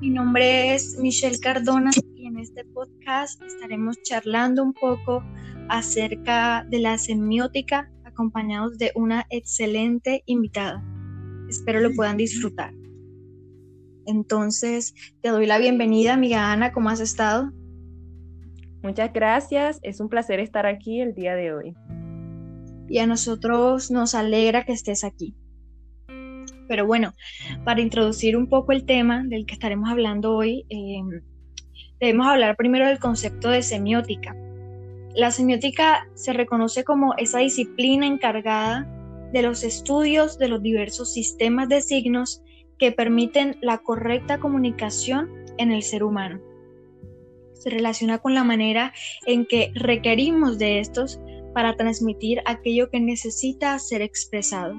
Mi nombre es Michelle Cardona y en este podcast estaremos charlando un poco acerca de la semiótica acompañados de una excelente invitada. Espero lo puedan disfrutar. Entonces, te doy la bienvenida, amiga Ana, ¿cómo has estado? Muchas gracias, es un placer estar aquí el día de hoy. Y a nosotros nos alegra que estés aquí. Pero bueno, para introducir un poco el tema del que estaremos hablando hoy, em, debemos hablar primero del concepto de semiótica. La semiótica se reconoce como esa disciplina encargada de los estudios de los diversos sistemas de signos que permiten la correcta comunicación en el ser humano. Se relaciona con la manera en que requerimos de estos para transmitir aquello que necesita ser expresado.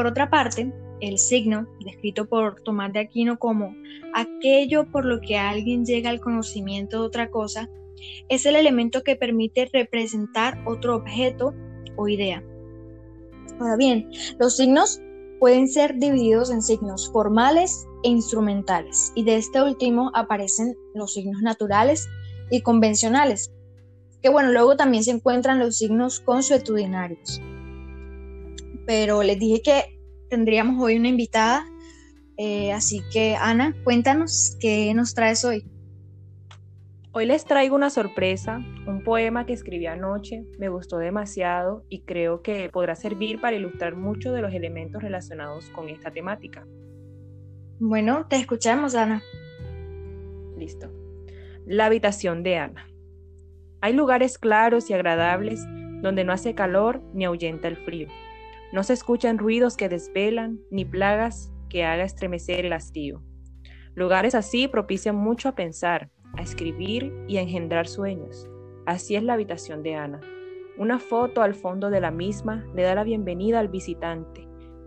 Por otra parte, el signo, descrito por Tomás de Aquino como aquello por lo que alguien llega al conocimiento de otra cosa, es el elemento que permite representar otro objeto o idea. Ahora bien, los signos pueden ser divididos en signos formales e instrumentales, y de este último aparecen los signos naturales y convencionales, que bueno, luego también se encuentran los signos consuetudinarios. Pero les dije que tendríamos hoy una invitada, eh, así que Ana, cuéntanos qué nos traes hoy. Hoy les traigo una sorpresa, un poema que escribí anoche, me gustó demasiado y creo que podrá servir para ilustrar muchos de los elementos relacionados con esta temática. Bueno, te escuchamos, Ana. Listo. La habitación de Ana. Hay lugares claros y agradables donde no hace calor ni ahuyenta el frío. No se escuchan ruidos que desvelan ni plagas que haga estremecer el hastío. Lugares así propician mucho a pensar, a escribir y a engendrar sueños. Así es la habitación de Ana. Una foto al fondo de la misma le da la bienvenida al visitante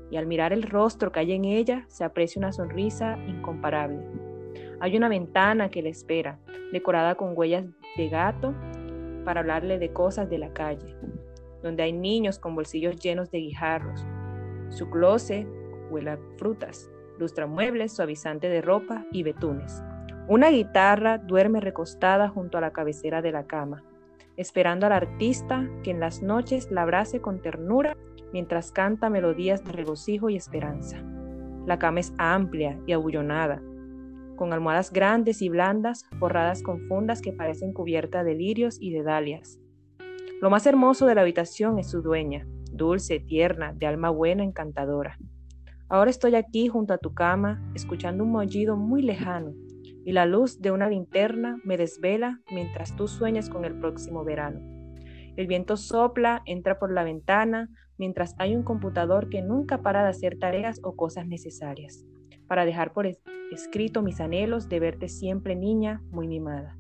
y al mirar el rostro que hay en ella se aprecia una sonrisa incomparable. Hay una ventana que le espera, decorada con huellas de gato para hablarle de cosas de la calle, donde hay niños con bolsillos llenos de guijarros. Su closet huele a frutas, lustra muebles, suavizante de ropa y betunes. Una guitarra duerme recostada junto a la cabecera de la cama, esperando al artista que en las noches la abrace con ternura mientras canta melodías de regocijo y esperanza. La cama es amplia y abullonada, con almohadas grandes y blandas forradas con fundas que parecen cubiertas de lirios y de dalias. Lo más hermoso de la habitación es su dueña, dulce, tierna, de alma buena, encantadora. Ahora estoy aquí junto a tu cama, escuchando un mollido muy lejano y la luz de una linterna me desvela mientras tú sueñas con el próximo verano. El viento sopla, entra por la ventana, mientras hay un computador que nunca para de hacer tareas o cosas necesarias, para dejar por escrito mis anhelos de verte siempre niña, muy mimada.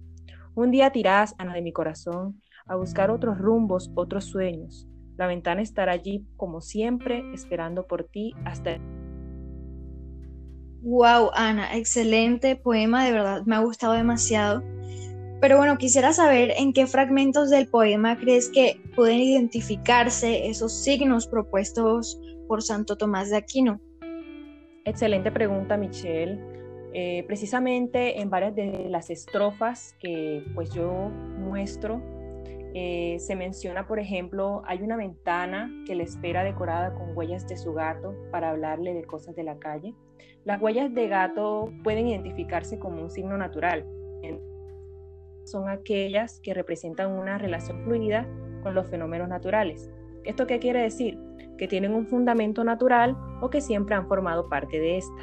Un día tirás, Ana de mi corazón, a buscar otros rumbos, otros sueños. La ventana estará allí como siempre, esperando por ti hasta Wow, Ana, excelente poema, de verdad me ha gustado demasiado. Pero bueno, quisiera saber en qué fragmentos del poema crees que pueden identificarse esos signos propuestos por Santo Tomás de Aquino. Excelente pregunta, Michelle. Eh, precisamente en varias de las estrofas que pues yo muestro eh, se menciona, por ejemplo, hay una ventana que le espera decorada con huellas de su gato para hablarle de cosas de la calle. Las huellas de gato pueden identificarse como un signo natural. Son aquellas que representan una relación fluida con los fenómenos naturales. ¿Esto qué quiere decir? Que tienen un fundamento natural o que siempre han formado parte de esta.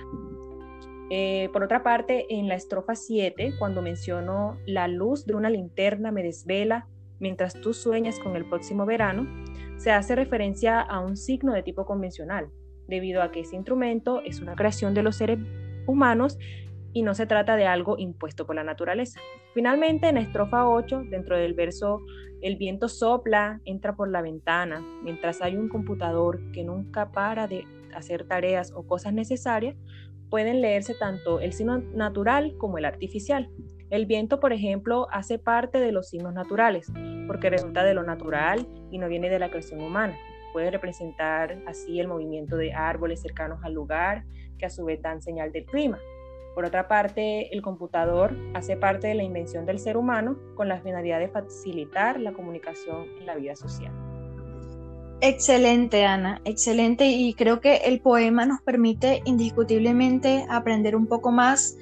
Eh, por otra parte, en la estrofa 7, cuando menciono la luz de una linterna me desvela mientras tú sueñas con el próximo verano, se hace referencia a un signo de tipo convencional, debido a que ese instrumento es una creación de los seres humanos y no se trata de algo impuesto por la naturaleza. Finalmente, en estrofa 8, dentro del verso, el viento sopla, entra por la ventana, mientras hay un computador que nunca para de hacer tareas o cosas necesarias, pueden leerse tanto el signo natural como el artificial. El viento, por ejemplo, hace parte de los signos naturales, porque resulta de lo natural y no viene de la creación humana. Puede representar así el movimiento de árboles cercanos al lugar, que a su vez dan señal del clima. Por otra parte, el computador hace parte de la invención del ser humano con la finalidad de facilitar la comunicación en la vida social. Excelente, Ana, excelente. Y creo que el poema nos permite indiscutiblemente aprender un poco más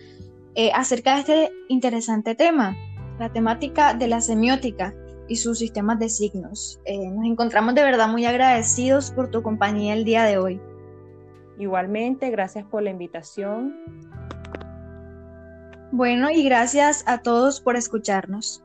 eh, acerca de este interesante tema, la temática de la semiótica y sus sistemas de signos. Eh, nos encontramos de verdad muy agradecidos por tu compañía el día de hoy. Igualmente, gracias por la invitación. Bueno, y gracias a todos por escucharnos.